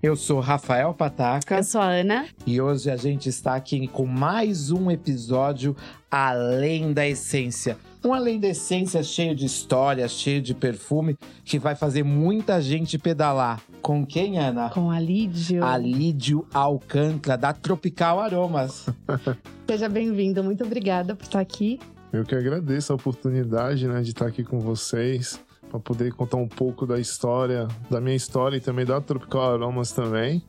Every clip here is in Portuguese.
Eu sou Rafael Pataca. Eu sou a Ana. E hoje a gente está aqui com mais um episódio Além da Essência. Um Além da Essência cheio de histórias, cheio de perfume, que vai fazer muita gente pedalar. Com quem, Ana? Com a Lídio. A Lídio Alcântara, da Tropical Aromas. Seja bem-vindo, muito obrigada por estar aqui. Eu que agradeço a oportunidade né, de estar aqui com vocês para poder contar um pouco da história, da minha história e também da Tropical Aromas também.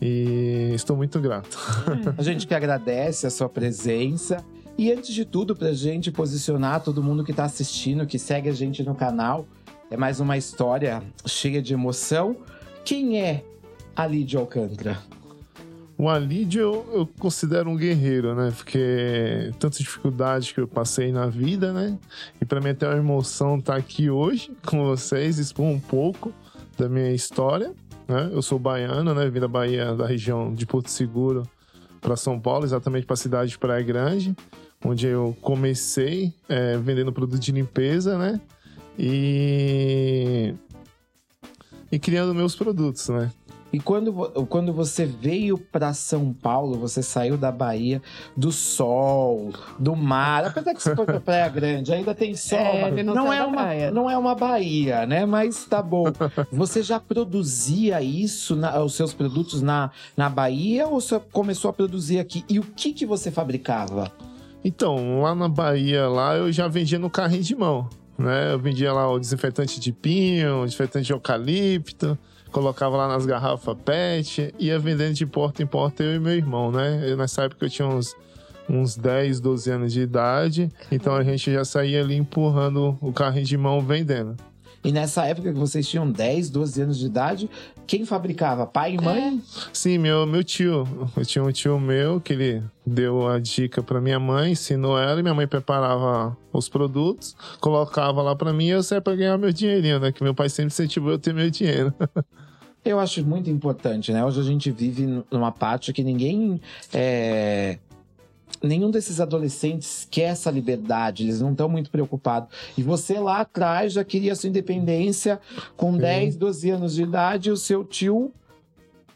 E estou muito grato. A gente que agradece a sua presença. E antes de tudo, para a gente posicionar todo mundo que está assistindo, que segue a gente no canal, é mais uma história cheia de emoção. Quem é a Lídia Alcântara? O Alídio eu, eu, considero um guerreiro, né? Porque tantas dificuldades que eu passei na vida, né? E para mim até uma emoção estar tá aqui hoje com vocês, expor um pouco da minha história. Né? Eu sou baiano, né? Vim da Bahia, da região de Porto Seguro para São Paulo, exatamente para a cidade de Praia Grande, onde eu comecei é, vendendo produto de limpeza, né? E e criando meus produtos, né? E quando, quando você veio para São Paulo, você saiu da Bahia, do sol, do mar. Apesar que você foi pra Praia Grande, ainda tem sol. É, não, não é uma, praia. não é uma Bahia, né? Mas tá bom. Você já produzia isso, na, os seus produtos na, na Bahia ou você começou a produzir aqui? E o que, que você fabricava? Então, lá na Bahia, lá eu já vendia no carrinho de mão. Né? Eu vendia lá o desinfetante de pinho, o desinfetante de eucalipto colocava lá nas garrafas PET, ia vendendo de porta em porta eu e meu irmão, né? Eu, nessa época eu tinha uns, uns 10, 12 anos de idade, então a gente já saía ali empurrando o carrinho de mão vendendo. E nessa época que vocês tinham 10, 12 anos de idade, quem fabricava? Pai e mãe? É. Sim, meu, meu tio. Eu tinha um tio meu que ele deu a dica para minha mãe, ensinou ela e minha mãe preparava os produtos, colocava lá para mim e eu saía para ganhar meu dinheirinho, né? Que meu pai sempre incentivou eu ter meu dinheiro. Eu acho muito importante, né? Hoje a gente vive numa parte que ninguém é, nenhum desses adolescentes quer essa liberdade, eles não estão muito preocupados. E você lá atrás já queria sua independência com Sim. 10, 12 anos de idade, e o seu tio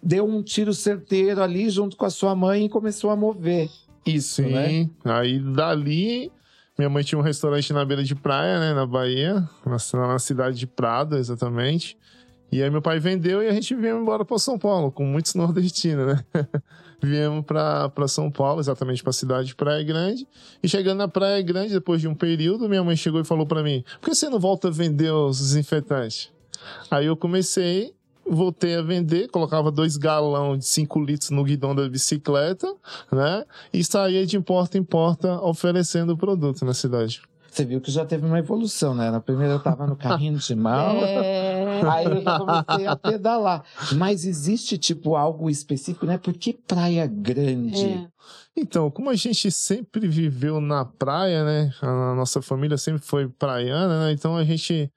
deu um tiro certeiro ali junto com a sua mãe e começou a mover isso, Sim. né? Aí dali minha mãe tinha um restaurante na beira de praia, né, na Bahia, na, na cidade de Prado, exatamente. E aí meu pai vendeu e a gente veio embora para São Paulo, com muitos nordestinos, né? Viemos para São Paulo, exatamente para a cidade de Praia Grande. E chegando na Praia Grande, depois de um período, minha mãe chegou e falou para mim: por que você não volta a vender os desinfetantes? Aí eu comecei, voltei a vender, colocava dois galões de 5 litros no guidão da bicicleta, né? E saía de porta em porta oferecendo o produto na cidade. Você viu que já teve uma evolução, né? Na primeira eu tava no carrinho de mão, é... aí eu já comecei a pedalar. Mas existe, tipo, algo específico, né? Por que Praia Grande? É. Então, como a gente sempre viveu na praia, né? A nossa família sempre foi praiana, né? Então a gente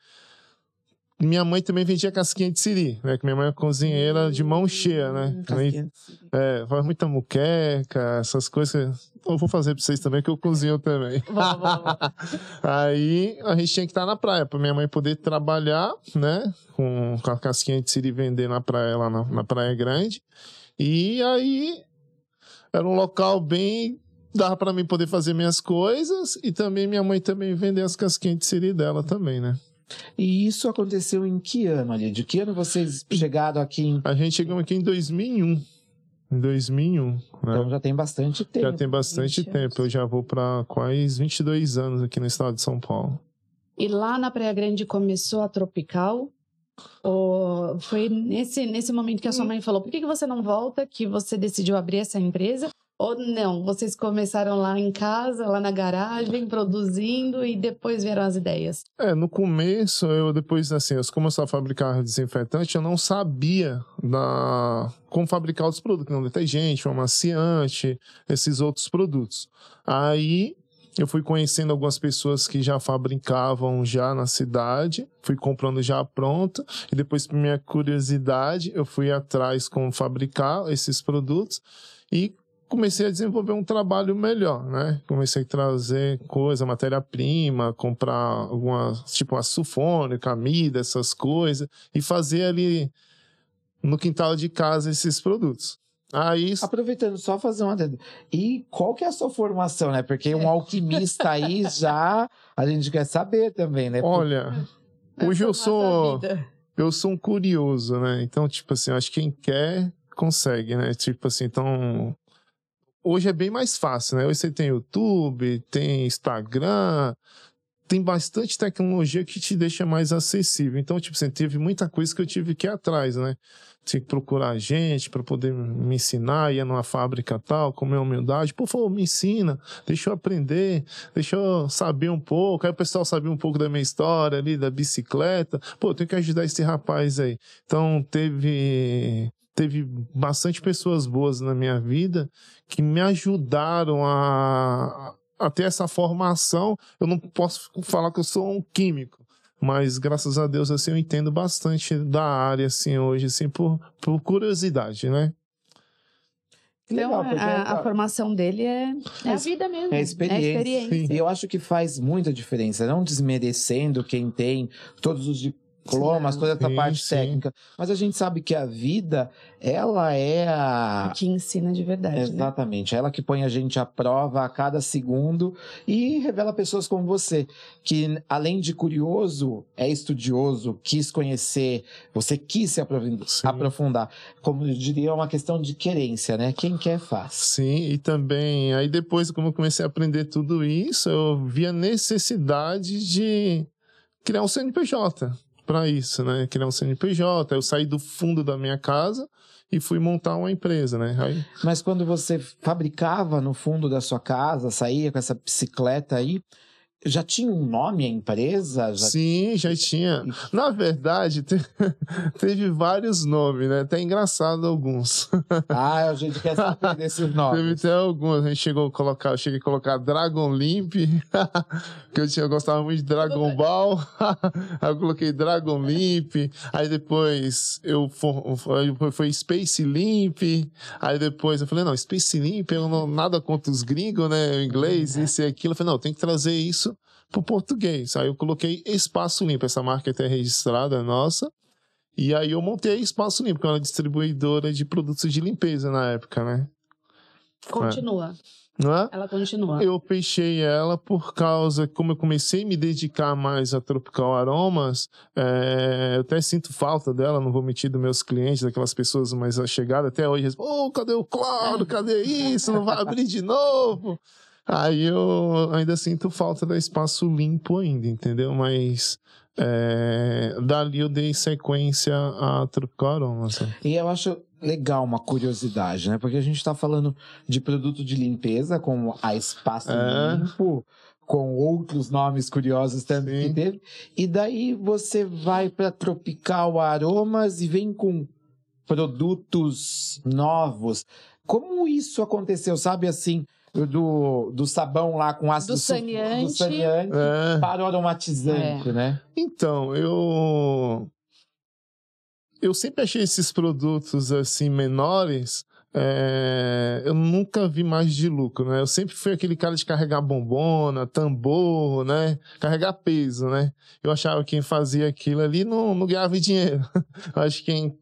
minha mãe também vendia casquinha de siri, né? Que minha mãe é cozinheira de mão cheia, né? Hum, também, é, faz muita muqueca, essas coisas. Eu vou fazer pra vocês também, que eu cozinho também. Vamos, vamos. Aí a gente tinha que estar na praia, pra minha mãe poder trabalhar, né? Com, com a casquinha de siri vender na praia, lá na, na Praia Grande. E aí era um local bem dava para mim poder fazer minhas coisas e também minha mãe também vender as casquinhas de siri dela também, né? E isso aconteceu em que ano, ali? De que ano vocês chegaram aqui? Em... A gente chegou aqui em 2001. Em 2001. Né? Então já tem bastante tempo. Já tem bastante tempo. Anos. Eu já vou para quase 22 anos aqui no estado de São Paulo. E lá na Praia Grande começou a Tropical? Ou foi nesse, nesse momento que a sua mãe falou: por que, que você não volta? Que você decidiu abrir essa empresa? Ou não? Vocês começaram lá em casa, lá na garagem, produzindo e depois vieram as ideias? É, no começo, eu depois, assim, eu comecei a fabricar desinfetante, eu não sabia da... como fabricar os produtos, não detergente, um amaciante, esses outros produtos. Aí eu fui conhecendo algumas pessoas que já fabricavam já na cidade, fui comprando já pronto, e depois, por minha curiosidade, eu fui atrás como fabricar esses produtos e comecei a desenvolver um trabalho melhor, né? Comecei a trazer coisa, matéria-prima, comprar algumas, tipo a sulfone, camida, essas coisas, e fazer ali no quintal de casa esses produtos. Aí, Aproveitando, só fazer uma adendo. E qual que é a sua formação, né? Porque um alquimista aí já a gente quer saber também, né? olha, hoje eu sou eu sou um curioso, né? Então, tipo assim, eu acho que quem quer consegue, né? Tipo assim, então hoje é bem mais fácil, né? Hoje você tem YouTube, tem Instagram, tem bastante tecnologia que te deixa mais acessível. Então, tipo assim, teve muita coisa que eu tive que ir atrás, né? Tinha que procurar gente para poder me ensinar, ia numa fábrica tal, com minha humildade. Por favor, me ensina, deixa eu aprender, deixa eu saber um pouco. Aí o pessoal sabia um pouco da minha história ali, da bicicleta. Pô, eu tenho que ajudar esse rapaz aí. Então, teve teve bastante pessoas boas na minha vida que me ajudaram a, a ter essa formação. Eu não posso falar que eu sou um químico, mas graças a Deus assim eu entendo bastante da área assim hoje assim por, por curiosidade, né? Então, legal, a, a é- formação dele é, é a vida mesmo. é a experiência. É a experiência. E eu acho que faz muita diferença, não desmerecendo quem tem todos os diplomas, toda essa Sim, parte sim. técnica. Mas a gente sabe que a vida, ela é a. Que ensina de verdade, né? Exatamente, ela que põe a gente à prova a cada segundo e revela pessoas como você, que além de curioso, é estudioso, quis conhecer, você quis se aprofundar, Sim. aprofundar. Como eu diria, é uma questão de querência, né? Quem quer faz. Sim, e também aí depois como eu comecei a aprender tudo isso, eu vi a necessidade de criar um CNPJ para isso, né? Criar um CNPJ. Eu saí do fundo da minha casa e fui montar uma empresa, né? Aí, Mas quando você fabricava no fundo da sua casa, saía com essa bicicleta aí, já tinha um nome a empresa? Já... sim, já tinha. Na verdade, te- teve vários nomes, né? Até engraçado alguns. Ah, a gente quer saber desses Teve nomes. até alguns. A gente chegou a colocar, eu cheguei a colocar Dragon Limp, que eu, tinha, eu gostava muito de Dragon Ball. aí eu coloquei Dragon Limp. Aí depois eu depois foi Space Limp. Aí depois eu falei, não, Space Limp, eu não nada contra os gringos, né? O inglês, isso e aquilo. Eu falei, não, tem que trazer isso pro português. Aí eu coloquei Espaço Limpo, essa marca até registrada é nossa. E aí eu montei Espaço Limpo, que é uma distribuidora de produtos de limpeza na época, né? Continua. Não é? Ela continua. Eu fechei ela por causa, como eu comecei a me dedicar mais a Tropical Aromas, é, eu até sinto falta dela, não vou mentir dos meus clientes, daquelas pessoas mais chegadas até hoje, ô, cadê o cloro, cadê isso, não vai abrir de novo? Aí eu ainda sinto falta da espaço limpo ainda, entendeu? Mas é, dali eu dei sequência a Tropical Aromas. E eu acho legal uma curiosidade, né? Porque a gente tá falando de produto de limpeza, como a Espaço É. Limpo, com outros nomes curiosos também que teve. E daí você vai para Tropical Aromas e vem com produtos novos. Como isso aconteceu, sabe assim, do, do sabão lá com ácido Do sulfúrico, saneante. do saneante É. para o aromatizante, né? Então, eu. Eu sempre achei esses produtos assim menores. é, Eu nunca vi mais de lucro, né? Eu sempre fui aquele cara de carregar bombona, tambor, né? Carregar peso, né? Eu achava que quem fazia aquilo ali não, não ganhava dinheiro. Eu acho que quem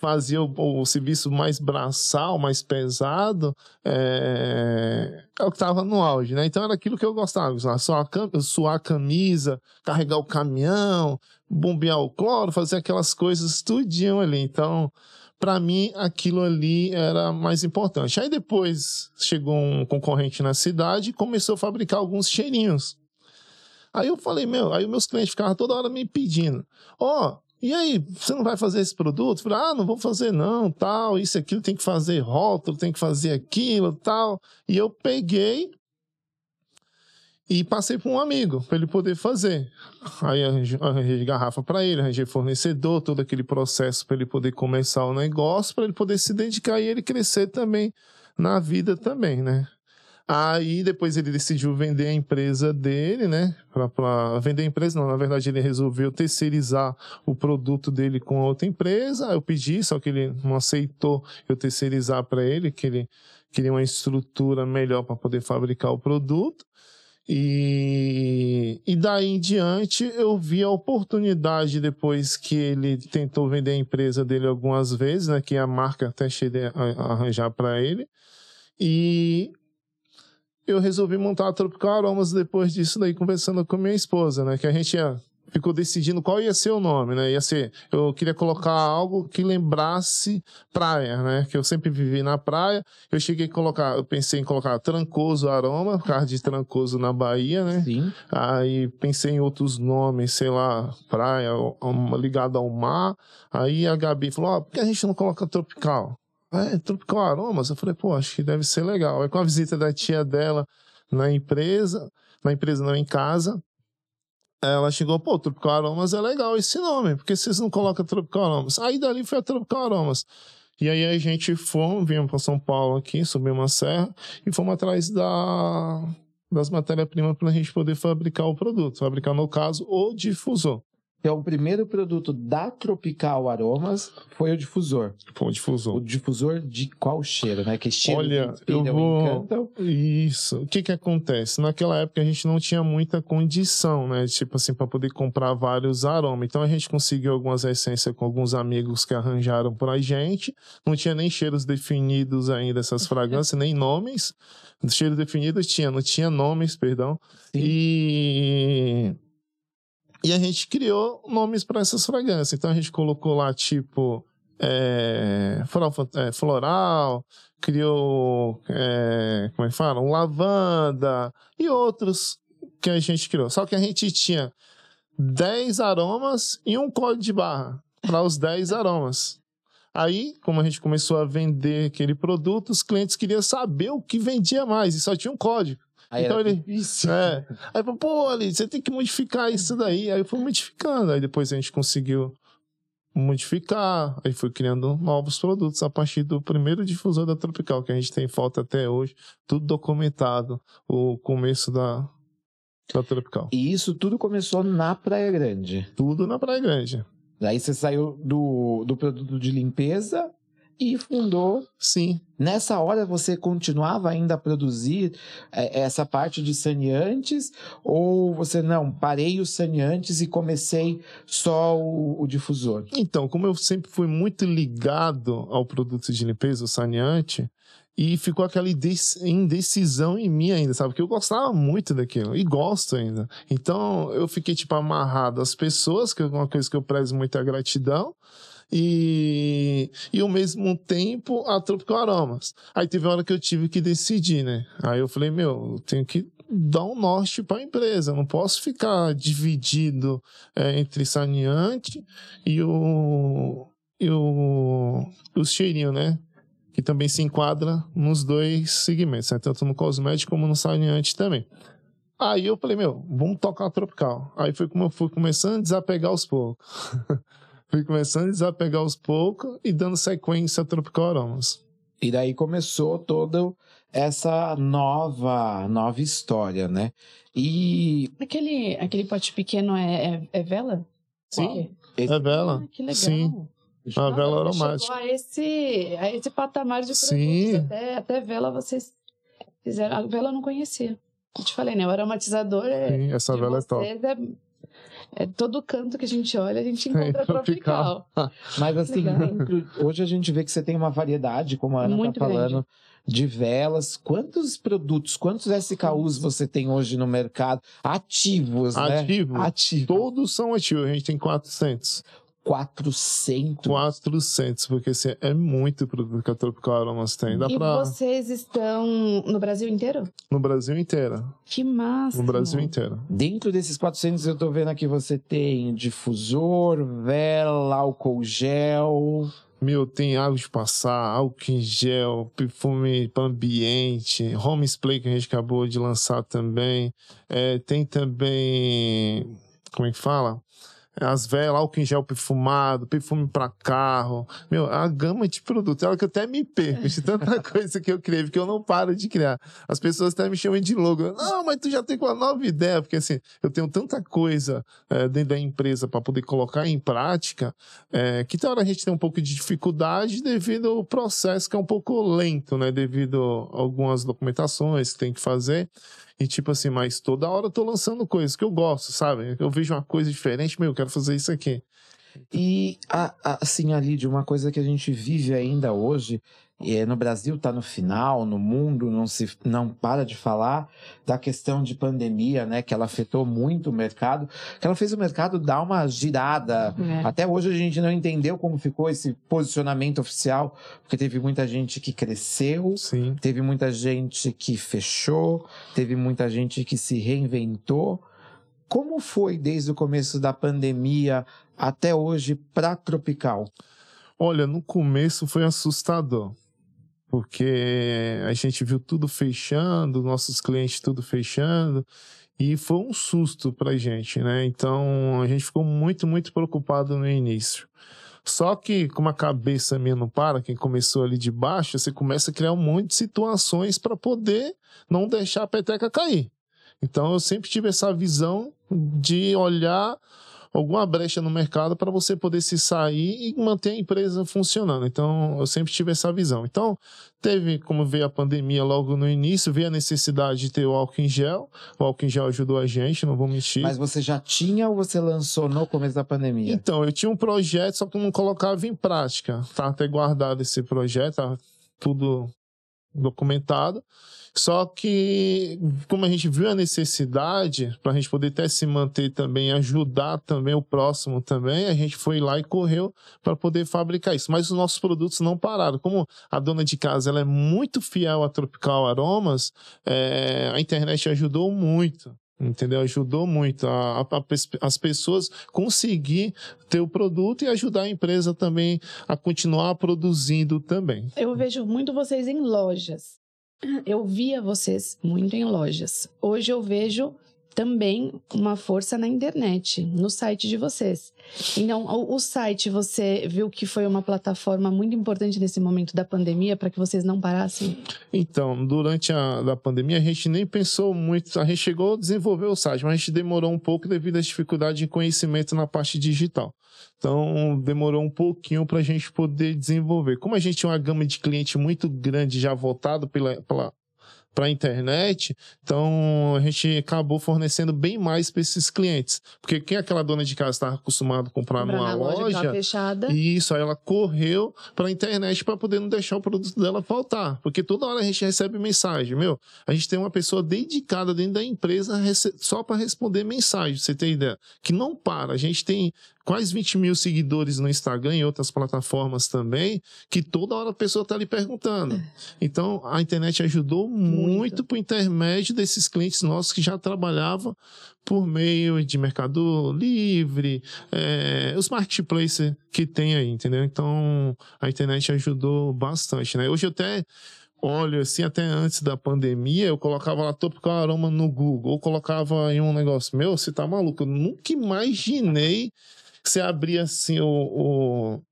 fazia o, o serviço mais braçal, mais pesado, é, é o que estava no auge, né? Então era aquilo que eu gostava, suar, suar a camisa, carregar o caminhão, bombear o cloro, fazer aquelas coisas tudinho ali. Então, para mim, aquilo ali era mais importante. Aí depois chegou um concorrente na cidade e começou a fabricar alguns cheirinhos. Aí eu falei, meu, aí meus clientes ficavam toda hora me pedindo, ó, e aí, você não vai fazer esse produto? Falei, ah, não vou fazer não, tal, isso, aquilo, tem que fazer rótulo, tem que fazer aquilo, tal. E eu peguei e passei para um amigo, para ele poder fazer. Aí arranjei, arranjei garrafa para ele, arranjei fornecedor, todo aquele processo para ele poder começar o negócio, para ele poder se dedicar e ele crescer também na vida também, né? Aí depois ele decidiu vender a empresa dele, né? Pra, pra vender a empresa, não, na verdade ele resolveu terceirizar o produto dele com outra empresa. Eu pedi, só que ele não aceitou eu terceirizar para ele, que ele queria uma estrutura melhor para poder fabricar o produto. E, e daí em diante eu vi a oportunidade depois que ele tentou vender a empresa dele algumas vezes, né, que a marca até cheguei a arranjar para ele. E eu resolvi montar a Tropical Aromas depois disso daí conversando com minha esposa, né, que a gente ia ficou decidindo qual ia ser o nome, né? Ia ser, eu queria colocar algo que lembrasse praia, né? Que eu sempre vivi na praia. Eu cheguei a colocar, eu pensei em colocar Trancoso Aroma, por causa de Trancoso na Bahia, né? Sim. Aí pensei em outros nomes, sei lá, praia ligada ao mar. Aí a Gabi falou: Ó, por que a gente não coloca tropical? É, tropical aromas. Eu falei, pô, acho que deve ser legal. Aí com a visita da tia dela na empresa, na empresa não em casa, ela chegou, pô, Tropical Aromas é legal esse nome, porque vocês não colocam Tropical Aromas? Aí dali foi a Tropical Aromas. E aí a gente foi, viemos para São Paulo aqui, subimos uma serra e fomos atrás da, das matérias-primas para a gente poder fabricar o produto. Fabricar, no caso, o difusor. Então, o primeiro produto da Tropical Aromas foi o difusor. Foi o difusor. O difusor de qual cheiro, né? Que cheiro Olha, que eu vou... encantam. Isso. O que que acontece? Naquela época a gente não tinha muita condição, né? Tipo assim, para poder comprar vários aromas. Então a gente conseguiu algumas essências com alguns amigos que arranjaram pra gente. Não tinha nem cheiros definidos ainda essas fragrâncias, nem nomes. Cheiros definidos tinha, não tinha nomes, perdão. Sim. E e a gente criou nomes para essas fragrâncias. Então a gente colocou lá tipo é, farofa- é, floral, criou é, como é que fala? Um lavanda e outros que a gente criou. Só que a gente tinha 10 aromas e um código de barra para os 10 aromas. Aí, como a gente começou a vender aquele produto, os clientes queriam saber o que vendia mais e só tinha um código. Aí Então ele- difícil. É. Aí falou, pô, ali, você tem que modificar isso daí. Aí eu fui modificando. Aí depois a gente conseguiu modificar. Aí fui criando novos produtos a partir do primeiro difusor da Tropical, que a gente tem foto até hoje. Tudo documentado. O começo da, da Tropical. E isso tudo começou na Praia Grande. Tudo na Praia Grande. Daí você saiu do, do produto de limpeza e fundou. Sim. Nessa hora você continuava ainda a produzir é, essa parte de saneantes? Ou você não, parei os saneantes e comecei só o, o difusor? Então, como eu sempre fui muito ligado ao produto de limpeza, o saneante, e ficou aquela indecisão em mim ainda, sabe? Porque eu gostava muito daquilo, e gosto ainda. Então, eu fiquei, tipo, amarrado às pessoas, que é uma coisa que eu prezo muito a gratidão, e, e ao mesmo tempo a Tropical Aromas. Aí teve uma hora que eu tive que decidir, né? Aí eu falei, meu, eu tenho que dar um norte para a empresa, eu não posso ficar dividido é, entre saneante e o, e o, o cheirinho, né? Que também se enquadra nos dois segmentos, né? tanto no cosmético como no saneante também. Aí eu falei, meu, vamos tocar a tropical. Aí foi como eu fui começando a desapegar aos poucos. fui começando a desapegar aos poucos e dando sequência a tropical aromas. E daí começou toda essa nova, nova história, né? E Aquele, aquele pote pequeno é, é, é vela? Sim, esse- é vela. Ah, que legal. Sim, a vela Nossa, aromática. A esse, a esse patamar de produtos. Sim. Até, até vela vocês fizeram. A vela eu não conhecia. Eu te falei, né? O aromatizador é. Sim, essa de vela é top. é, é todo canto que a gente olha, a gente encontra tropical. tropical. Mas assim, hoje a gente vê que você tem uma variedade, como a Ana Muito tá falando, grande. de velas. Quantos produtos, quantos SKUs você tem hoje no mercado? Ativos, né? Ativo. Ativo. Todos são ativos, a gente tem 400. 400. 400, porque assim, é muito produto que a Tropical Aromas tem. Dá E pra. vocês estão no Brasil inteiro? No Brasil inteiro. Que massa! No Brasil inteiro. Dentro desses 400, eu tô vendo aqui você tem difusor, vela, álcool gel. Meu, tem água de passar, álcool em gel, perfume para ambiente, home spray que a gente acabou de lançar também. É, tem também. Como é que fala? As velas, álcool em gel perfumado, perfume para carro. Meu, a gama de produtos. É hora que até me perco de tanta coisa que eu criei, porque eu não paro de criar. As pessoas até me chamam de louco. Não, mas tu já tem uma nova ideia, porque assim, eu tenho tanta coisa é, dentro da empresa para poder colocar em prática é, que tem hora a gente tem um pouco de dificuldade devido ao processo que é um pouco lento, né? Devido a algumas documentações que tem que fazer. E tipo assim, mas toda hora eu tô lançando coisas que eu gosto, sabe? Eu vejo uma coisa diferente, meu, eu quero fazer isso aqui. E, a- a- assim, ali, de uma coisa que a gente vive ainda hoje, é, no Brasil está no final, no mundo não se não para de falar da questão de pandemia, né? Que ela afetou muito o mercado, que ela fez o mercado dar uma girada. É. Até hoje a gente não entendeu como ficou esse posicionamento oficial, porque teve muita gente que cresceu, Sim. Teve muita gente que fechou, teve muita gente que se reinventou. Como foi desde o começo da pandemia até hoje para Tropical? Olha, no começo foi assustador. Porque a gente viu tudo fechando, nossos clientes tudo fechando, e foi um susto pra gente, né? Então a gente ficou muito, muito preocupado no início. Só que, como a cabeça minha não para, quem começou ali de baixo, você começa a criar um monte de situações para poder não deixar a peteca cair. Então eu sempre tive essa visão de olhar alguma brecha no mercado para você poder se sair e manter a empresa funcionando. Então, eu sempre tive essa visão. Então, teve, como veio a pandemia logo no início, veio a necessidade de ter o álcool em gel. O álcool em gel ajudou a gente, não vou mentir. Mas você já tinha ou você lançou no começo da pandemia? Então, eu tinha um projeto, só que não colocava em prática. Tá até guardado esse projeto, tá tudo documentado. Só que, como a gente viu a necessidade, para a gente poder até se manter também, ajudar também o próximo também, a gente foi lá e correu para poder fabricar isso. Mas os nossos produtos não pararam. Como a dona de casa ela é muito fiel a Tropical Aromas, é, a internet ajudou muito. Entendeu? Ajudou muito a, a- a as pessoas conseguir ter o produto e ajudar a empresa também a continuar produzindo também. Eu vejo muito vocês em lojas. Eu via vocês muito em lojas. Hoje eu vejo também uma força na internet, no site de vocês. Então, o, site você viu que foi uma plataforma muito importante nesse momento da pandemia para que vocês não parassem? Então, durante a da pandemia, a gente nem pensou muito. A gente chegou a desenvolver o site, mas a gente demorou um pouco devido às dificuldades de conhecimento na parte digital. Então, demorou um pouquinho para a gente poder desenvolver. Como a gente tinha uma gama de cliente muito grande já voltado pela, pela, para a internet, então a gente acabou fornecendo bem mais para esses clientes. Porque quem é aquela dona de casa estava acostumado a comprar Comprar numa loja, loja, fechada. isso, aí ela correu para a internet para poder não deixar o produto dela faltar. Porque toda hora a gente recebe mensagem. Meu, a gente tem uma pessoa dedicada dentro da empresa só para responder mensagem, você ter ideia. Que não para. A gente tem quase 20 mil seguidores no Instagram e outras plataformas também, que toda hora a pessoa está lhe perguntando. Então, a internet ajudou muito, Muito. por intermédio desses clientes nossos que já trabalhavam por meio de Mercado Livre, é, os marketplaces que tem aí, entendeu? Então, a internet ajudou bastante, né? Hoje eu até olho assim, até antes da pandemia, eu colocava lá Tropical Aroma no Google, ou colocava em um negócio, meu, você tá maluco, eu nunca imaginei você abria assim o... o-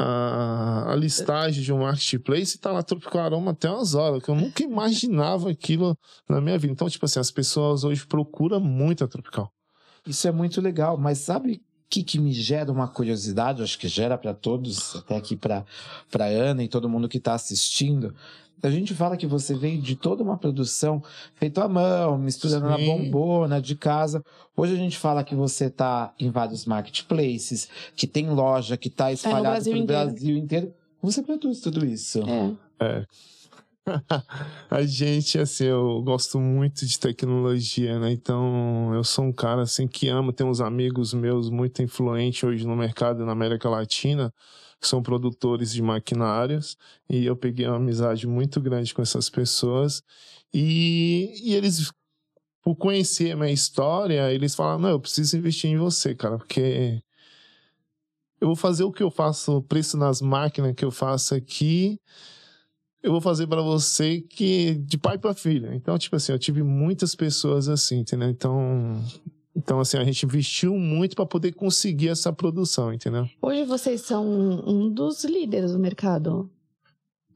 a, a listagem de um marketplace e tá lá Tropical Aroma até umas horas, que eu nunca imaginava aquilo na minha vida. Então, tipo assim, as pessoas hoje procuram muito a Tropical. Isso é muito legal, mas sabe o que, que me gera uma curiosidade? Acho que gera para todos, até aqui para Ana e todo mundo que está assistindo. A gente fala que você veio de toda uma produção feita à mão, misturando na Sim. bombona, de casa. Hoje a gente fala que você está em vários marketplaces, que tem loja, que está espalhado Brasil pelo inteiro. Brasil inteiro. Você produz tudo isso. É. É. a gente, assim, eu gosto muito de tecnologia, né? Então, eu sou um cara, assim, que ama. Tem uns amigos meus muito influentes hoje no mercado na América Latina, que são produtores de maquinários. E eu peguei uma amizade muito grande com essas pessoas. E, e eles, por conhecer a minha história, eles falaram, não, eu preciso investir em você, cara, porque... Eu vou fazer o que eu faço, o preço nas máquinas que eu faço aqui, eu vou fazer para você que de pai para filha. Então, tipo assim, eu tive muitas pessoas assim, entendeu? Então, então assim, a gente investiu muito para poder conseguir essa produção, entendeu? Hoje vocês são um dos líderes do mercado.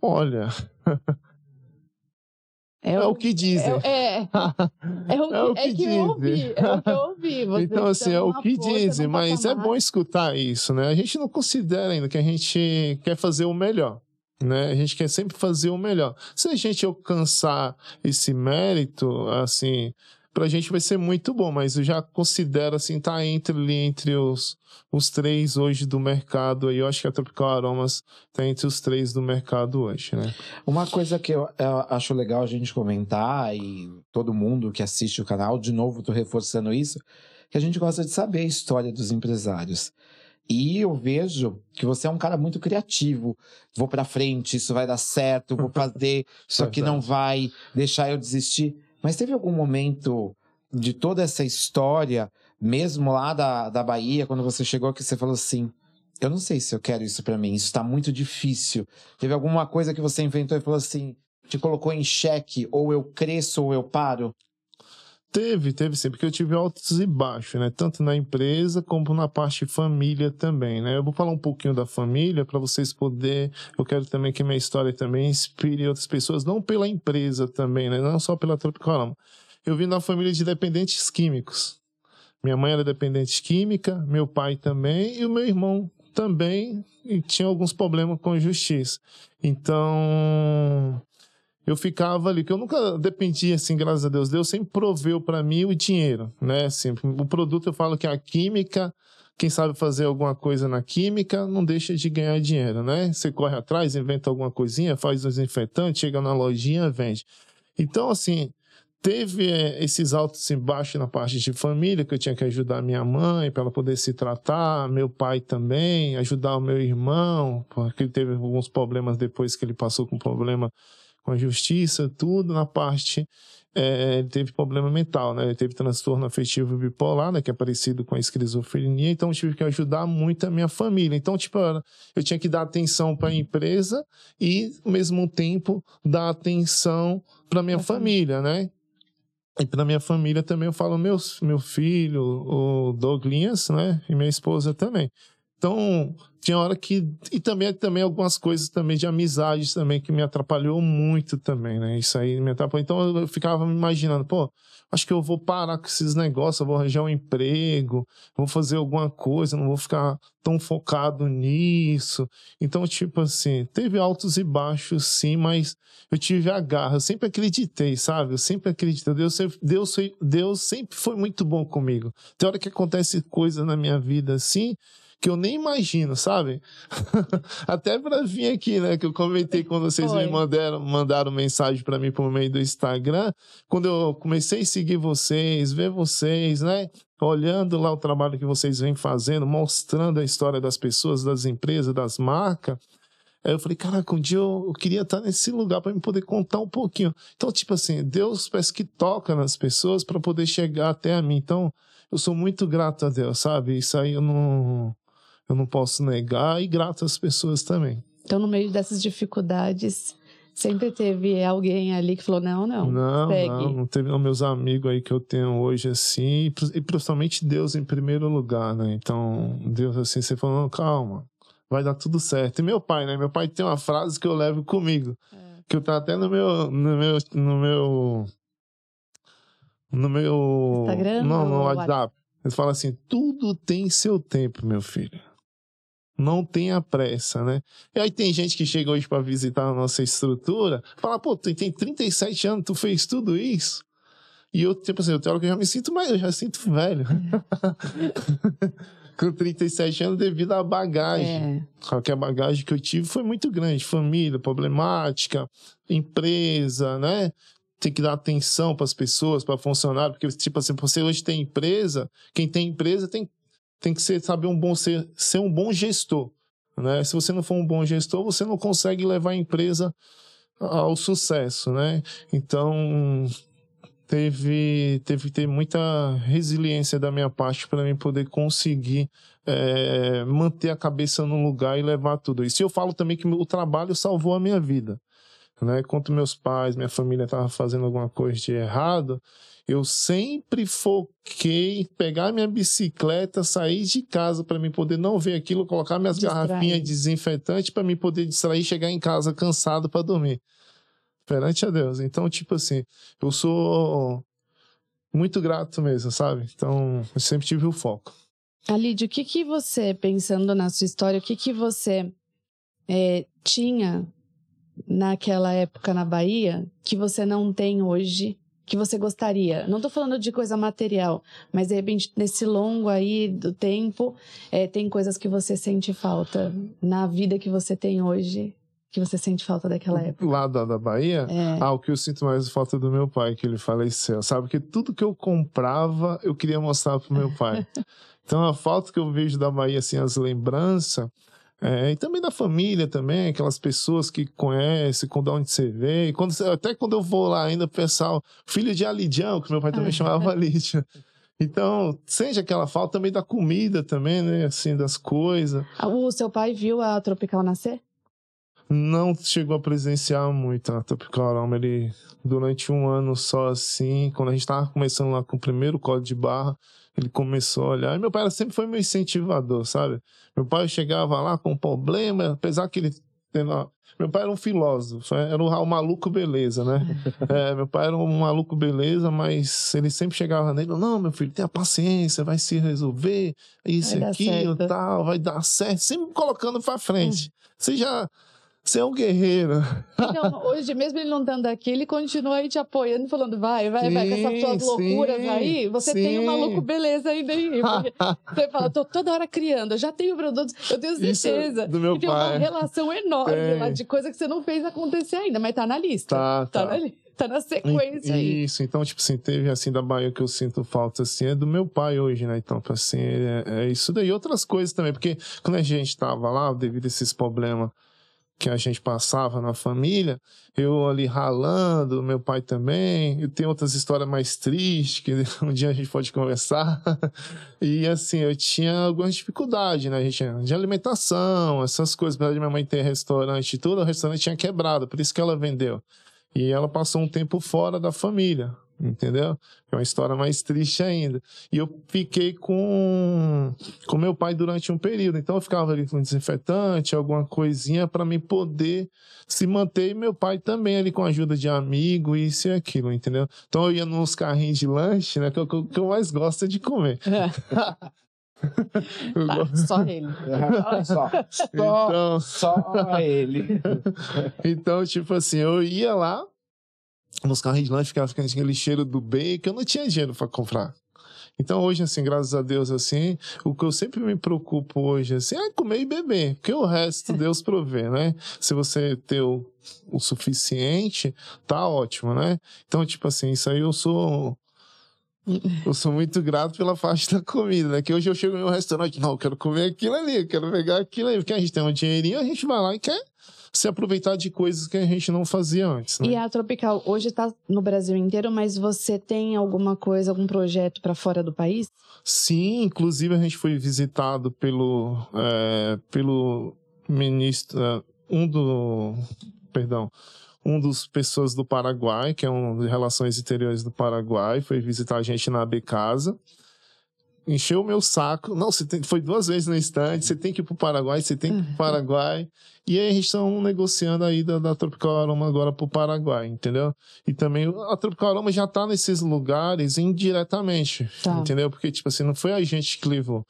Olha, é, o que dizem. É, é, é o, É o é que que eu ouvi. dizem. É o que eu ouvi. Vocês Então, assim, é o que dizem, mas é bom escutar isso, né? A gente não considera ainda que a gente quer fazer o melhor. Né? A gente quer sempre fazer o melhor. Se a gente alcançar esse mérito, assim, pra gente vai ser muito bom, mas eu já considero assim, tá entre entre os, os três hoje do mercado aí. Eu acho que a Tropical Aromas tá entre os três do mercado hoje, né? Uma coisa que eu, eu acho legal a gente comentar, e todo mundo que assiste o canal, de novo, tô reforçando isso, que a gente gosta de saber a história dos empresários. E eu vejo que você é um cara muito criativo. Vou para frente, isso vai dar certo, vou fazer, isso aqui não vai deixar eu desistir. Mas teve algum momento de toda essa história, mesmo lá da, da Bahia, quando você chegou que você falou assim: eu não sei se eu quero isso para mim, isso está muito difícil. Teve alguma coisa que você inventou e falou assim, te colocou em xeque, ou eu cresço ou eu paro? Teve, teve sim, porque eu tive altos e baixos, né? Tanto na empresa como na parte família também, né? Eu vou falar um pouquinho da família para vocês poderem. Eu quero também que minha história também inspire outras pessoas, não pela empresa também, né? Não só pela Tropical. Eu vim da família de dependentes químicos. Minha mãe era dependente química, meu pai também e o meu irmão também tinha alguns problemas com justiça. Então, eu ficava ali, que eu nunca dependia, assim, graças a Deus. Deus sempre proveu para mim o dinheiro, né? Assim, o produto eu falo que a química, quem sabe fazer alguma coisa na química, não deixa de ganhar dinheiro, né? Você corre atrás, inventa alguma coisinha, faz um desinfetante, chega na lojinha, vende. Então, assim, teve é, esses altos e baixos na parte de família, que eu tinha que ajudar minha mãe para ela poder se tratar, meu pai também, ajudar o meu irmão, porque ele teve alguns problemas depois que ele passou com problema com a justiça, tudo na parte. É, ele teve problema mental, né? Ele teve transtorno afetivo bipolar, né? Que é parecido com a esquizofrenia, então eu tive que ajudar muito a minha família. Então, tipo, eu tinha que dar atenção para a empresa e, ao mesmo tempo, dar atenção para minha família, né? E para minha família também eu falo meus, meu filho, o Douglas, né? E minha esposa também. Então, tinha hora que. E também, também algumas coisas também de amizades também que me atrapalhou muito também, né? Isso aí me atrapalhou. Então eu ficava me imaginando, pô, acho que eu vou parar com esses negócios, eu vou arranjar um emprego, vou fazer alguma coisa, não vou ficar tão focado nisso. Então, tipo assim, teve altos e baixos, sim, mas eu tive a garra, eu sempre acreditei, sabe? Eu sempre acreditei. Deus, Deus, Deus sempre foi muito bom comigo. Tem hora que acontece coisa na minha vida assim que eu nem imagino, sabe? Até para vir aqui, né? Que eu comentei quando vocês Foi. me mandaram, mandaram mensagem para mim por meio do Instagram. Quando eu comecei a seguir vocês, ver vocês, né? Olhando lá o trabalho que vocês vêm fazendo, mostrando a história das pessoas, das empresas, das marcas. Aí eu falei, caraca, um dia eu, eu queria estar nesse lugar para me poder contar um pouquinho. Então, tipo assim, Deus parece que toca nas pessoas para poder chegar até a mim. Então, eu sou muito grato a Deus, sabe? Isso aí eu não eu não posso negar, e grato às pessoas também. Então, no meio dessas dificuldades, sempre teve alguém ali que falou: não, não. Não, segue. não, não teve não, meus amigos aí que eu tenho hoje, assim, e principalmente Deus em primeiro lugar, né? Então, Deus, assim, você falando, calma, vai dar tudo certo. E meu pai, né? Meu pai tem uma frase que eu levo comigo, é. que eu tá até no meu, no meu, no meu, no meu, Instagram, não, no WhatsApp. Ele fala assim: tudo tem seu tempo, meu filho não tenha pressa, né? E aí tem gente que chega hoje para visitar a nossa estrutura, fala, pô, tu tem 37 anos, tu fez tudo isso? E eu, tipo assim, eu tenho hora que eu já me sinto mais, eu já sinto velho. Com 37 anos devido à bagagem. É. Que a bagagem que eu tive foi muito grande. Família, problemática, empresa, né? Tem que dar atenção para as pessoas, para funcionário, porque, tipo assim, você hoje tem empresa, quem tem empresa tem tem que ser, saber um bom ser, ser um bom gestor. Né? Se você não for um bom gestor, você não consegue levar a empresa ao sucesso, né? Então teve teve ter muita resiliência da minha parte para mim poder conseguir é, manter a cabeça no lugar e levar tudo isso. E eu falo também que o trabalho salvou a minha vida, né? Quando meus pais, minha família estavam fazendo alguma coisa de errado, eu sempre foquei em pegar minha bicicleta, sair de casa para me poder não ver aquilo, colocar minhas Distrai. garrafinhas de desinfetante para me poder distrair, chegar em casa cansado para dormir. Perante a Deus. Então, tipo assim, eu sou muito grato mesmo, sabe? Então, eu sempre tive o foco. Alídio, o que que você, pensando na sua história, o que que você é, tinha naquela época na Bahia que você não tem hoje, que você gostaria? Não tô falando de coisa material, mas de repente nesse longo aí do tempo, é, tem coisas que você sente falta na vida que você tem hoje, que você sente falta daquela época. Lá da, da Bahia, É. ah, o que eu sinto mais falta é do meu pai, que ele faleceu, sabe? Porque tudo que eu comprava, eu queria mostrar pro meu pai. então, a falta que eu vejo da Bahia, assim, as lembranças, é, e também da família também, aquelas pessoas que conhecem, com de onde você veio. E quando, até quando eu vou lá ainda, o pessoal, filho de Alidião, que meu pai também chamava Alidia. Então, sente aquela falta também da comida também, né? Assim, das coisas. O seu pai viu a Tropical nascer? Não chegou a presenciar muito a Tropical Aroma. Ele, durante um ano só assim, quando a gente tava começando lá com o primeiro código de barra, ele começou a olhar. E meu pai sempre foi meu incentivador, sabe? Meu pai chegava lá com um problema, apesar que ele. Meu pai era um filósofo, era o maluco beleza, né? É, meu pai era um maluco beleza, mas ele sempre chegava nele, não, meu filho, tenha paciência, vai se resolver, isso dar aquilo, tal, vai dar certo, sempre colocando pra frente. Você já, você é um guerreiro. Então, hoje, mesmo ele não estando aqui, ele continua aí te apoiando, falando, vai, vai, vai, com essas suas Sim, loucuras sim, aí, você tem um sim. maluco beleza ainda aí. Você fala, tô toda hora criando, eu já tenho produtos, eu tenho Isso é certeza. do meu e tem uma pai. relação enorme Tem. lá de coisa que você não fez acontecer ainda, mas tá na lista. Tá, Tá, tá. na, li- tá na sequência aí. Isso, então, tipo assim, teve assim da Bahia que eu sinto falta, assim, é do meu pai hoje, né? Então, assim, é, é isso daí. Outras coisas também, porque quando a gente tava lá, devido a esses problemas que a gente passava na família, eu ali ralando, meu pai também, e tem outras histórias mais tristes, que um dia a gente pode conversar. E assim, eu tinha algumas dificuldades, né? A gente, de alimentação, essas coisas, apesar de minha mãe ter restaurante tudo, o restaurante tinha quebrado, por isso que ela vendeu. E ela passou um tempo fora da família, entendeu? É uma história mais triste ainda. E eu fiquei com com meu pai durante um período. Então eu ficava ali com desinfetante, alguma coisinha para me poder se manter e meu pai também ali com a ajuda de amigo, isso e aquilo, entendeu? Então eu ia nos carrinhos de lanche, né? Que eu, que eu mais gosto é de comer. Eu Tá, só ele. só, só, Então, só ele. Então, tipo assim, eu ia lá nos carrinhos de lanche, ficava ficando aquele cheiro do bacon, eu não tinha dinheiro pra comprar. Então, hoje, assim, graças a Deus, assim, o que eu sempre me preocupo hoje, assim, é comer e beber, porque o resto Deus provê, né? Se você ter o, o suficiente, tá ótimo, né? Então, tipo assim, isso aí eu sou. Eu sou muito grato pela parte da comida, né? Que hoje eu chego em um restaurante, não, eu quero comer aquilo ali, eu quero pegar aquilo ali, porque a gente tem um dinheirinho, a gente vai lá e quer se aproveitar de coisas que a gente não fazia antes, né? E a Tropical hoje está no Brasil inteiro, mas você tem alguma coisa, algum projeto para fora do país? Sim, inclusive a gente foi visitado pelo, é, pelo ministro, é, um do, perdão, um dos pessoas do Paraguai, que é um de Relações Interiores do Paraguai, foi visitar a gente na AB Casa. Encheu o meu saco. Não, você tem, foi duas vezes no instante. Você tem que ir pro Paraguai, você tem que ir pro Paraguai. E aí a gente está negociando a ida da Tropical Aroma agora pro Paraguai, entendeu? E também a Tropical Aroma já tá nesses lugares indiretamente, Tá. entendeu? Porque, tipo assim, não foi a gente que levou.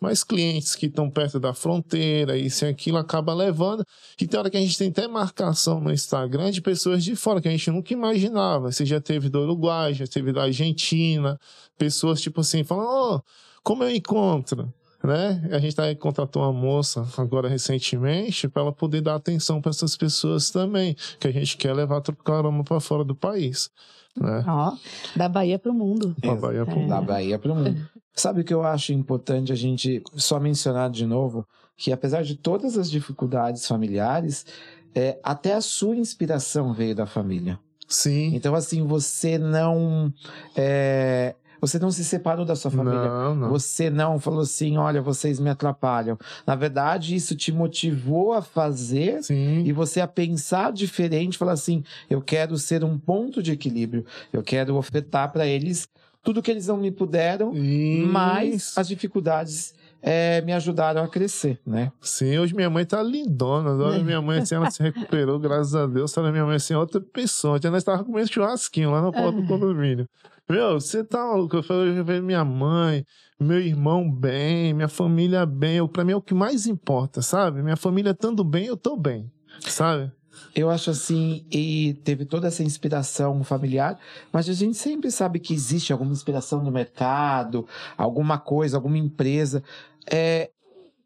Mas clientes que estão perto da fronteira, isso e aquilo, acaba levando. E tem hora que a gente tem até marcação no Instagram de pessoas de fora, que a gente nunca imaginava. Você já teve do Uruguai, já teve da Argentina, pessoas tipo assim, falando, oh, como eu encontro? Né? A gente tá, contratou uma moça agora recentemente para ela poder dar atenção para essas pessoas também, que a gente quer levar Tropical Aroma para fora do país. Né? Ó, da Bahia para o mundo. Pra Bahia pro É. Da Bahia para o mundo. Sabe o que eu acho importante a gente só mencionar de novo? Que apesar de todas as dificuldades familiares, é, até a sua inspiração veio da família. Sim. Então, assim, você não. é, você não se separou da sua família. Não, não. Você não falou assim, olha, vocês me atrapalham. Na verdade, isso te motivou a fazer Sim. e você a pensar diferente, falar assim, eu quero ser um ponto de equilíbrio. Eu quero ofertar para eles tudo que eles não me puderam, mas Isso. as dificuldades é, me ajudaram a crescer, né? Sim, hoje minha mãe tá lindona. Agora minha mãe, assim, ela se recuperou, graças a Deus. Tá minha mãe, assim, outra pessoa. Ontem nós tava comendo churrasquinho lá na porta do condomínio. Meu, você tá maluco? Eu falei, eu vejo minha mãe, meu irmão bem, minha família bem. Eu, pra mim é o que mais importa, sabe? Minha família estando bem, eu tô bem, sabe? Eu acho assim, e teve toda essa inspiração familiar, mas a gente sempre sabe que existe alguma inspiração no mercado, alguma coisa, alguma empresa. É,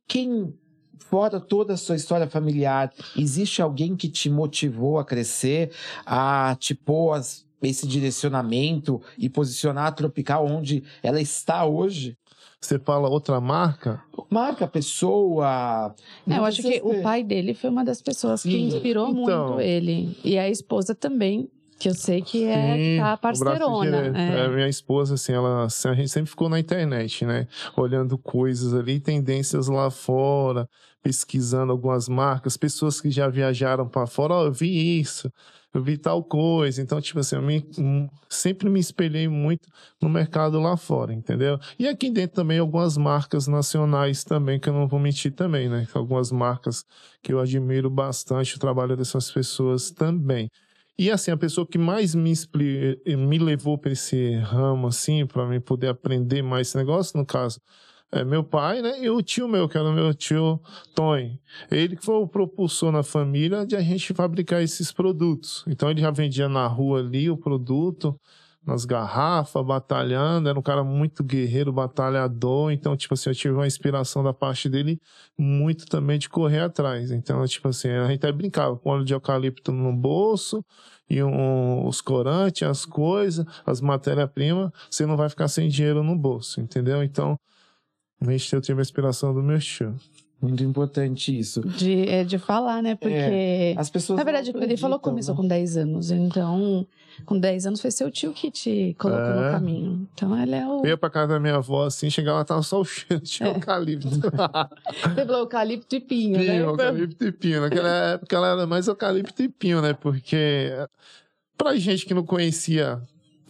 quem, fora toda a sua história familiar, existe alguém que te motivou a crescer, a te pôr esse direcionamento e posicionar a Tropical onde ela está hoje? Você fala outra marca? Marca, pessoa. É, eu não acho que precisa o pai dele foi uma das pessoas que inspirou Então. muito ele. E a esposa também, que eu sei que é Sim, tá parceirona. é. É, minha esposa, assim, ela, a gente sempre ficou na internet, né? Olhando coisas ali, tendências lá fora, pesquisando algumas marcas, pessoas que já viajaram para fora, ó, eu vi isso, eu vi tal coisa. Então, tipo assim, eu me- hum, sempre me espelhei muito no mercado lá fora, entendeu? E aqui dentro também algumas marcas nacionais também, que eu não vou mentir também, né? Algumas marcas que eu admiro bastante o trabalho dessas pessoas também. E assim, a pessoa que mais me, expli- me levou para esse ramo, assim, para mim poder aprender mais esse negócio, no caso, é meu pai, né? E o tio meu, que era meu tio Tony. Ele que foi o propulsor na família de a gente fabricar esses produtos. Então ele já vendia na rua ali o produto, nas garrafas, batalhando. Era um cara muito guerreiro, batalhador. Então, tipo assim, eu tive uma inspiração da parte dele muito também de correr atrás. Então, tipo assim, a gente até brincava com óleo de eucalipto no bolso e um- os corantes, as coisas, as matérias-primas, você não vai ficar sem dinheiro no bolso, entendeu? Então, a gente eu tive a inspiração do meu tio. Muito importante isso. De, é, de falar, né? Porque. As pessoas. Na verdade, ele falou que começou né? com 10 anos. Então, com 10 anos foi seu tio que te colocou no É. caminho. Então, ele é o. Eu ia pra casa da minha avó, assim, chegava lá, tava só o cheiro de É. eucalipto. Você falou eucalipto e pinho, né? Pinho, eucalipto e pinho. Naquela época ela era mais eucalipto e pinho, né? Porque pra gente que não conhecia,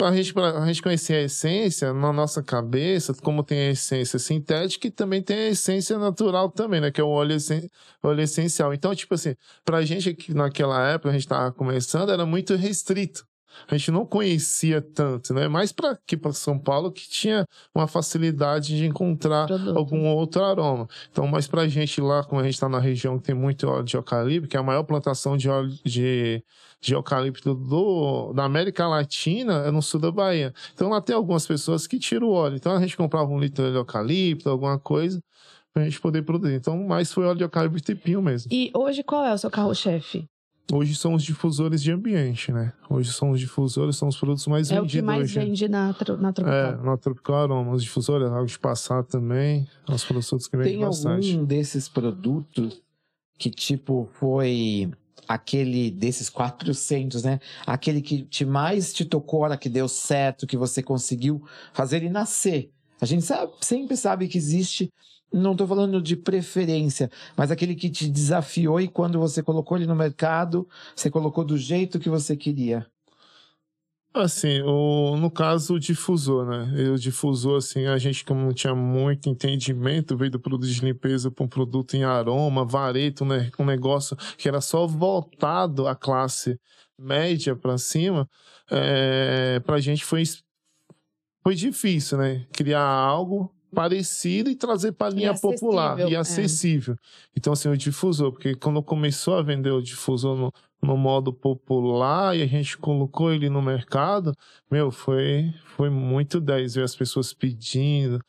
pra gente, pra gente conhecer a essência, na nossa cabeça, como tem a essência sintética e também tem a essência natural também, né? Que é o óleo, essen- óleo essencial. Então, tipo assim, pra gente aqui naquela época, a gente tava começando, era muito restrito. A gente não conhecia tanto, né? Mais para aqui para São Paulo que tinha uma facilidade de encontrar Produto. algum outro aroma. Então, mas pra gente lá, como a gente tá na região que tem muito óleo de eucalipto, que é a maior plantação de óleo de, de eucalipto do, da América Latina, é no sul da Bahia. Então lá tem algumas pessoas que tiram o óleo. Então a gente comprava um litro de eucalipto, alguma coisa, pra gente poder produzir. Então, mais foi óleo de eucalipto e pinho mesmo. E hoje, qual é o seu carro-chefe? Hoje são os difusores de ambiente, né? Hoje são os difusores, são os produtos mais É o vendidos que mais hoje. vende na, na É, Tropical. na Tropical Aroma, os difusores, água de passar também, os produtos que vendem Tem bastante. algum desses produtos que, tipo, foi aquele desses 400, né? Aquele que te mais te tocou, que deu certo, que você conseguiu fazer ele nascer. A gente sabe- sempre sabe que existe, não tô falando de preferência, mas aquele que te desafiou e quando você colocou ele no mercado, você colocou do jeito que você queria. Assim, o, no caso, o difusor, né? O difusor, assim, a gente, como não tinha muito entendimento, veio do produto de limpeza para um produto em aroma, vareto, né? Um negócio que era só voltado à classe média para cima, é, para a gente foi, foi difícil, né? Criar algo parecido e trazer para a linha popular acessível, e é. acessível. Então, assim, o difusor, porque quando começou a vender o difusor no, no modo popular e a gente colocou ele no mercado, meu, foi, foi muito 10 ver as pessoas pedindo.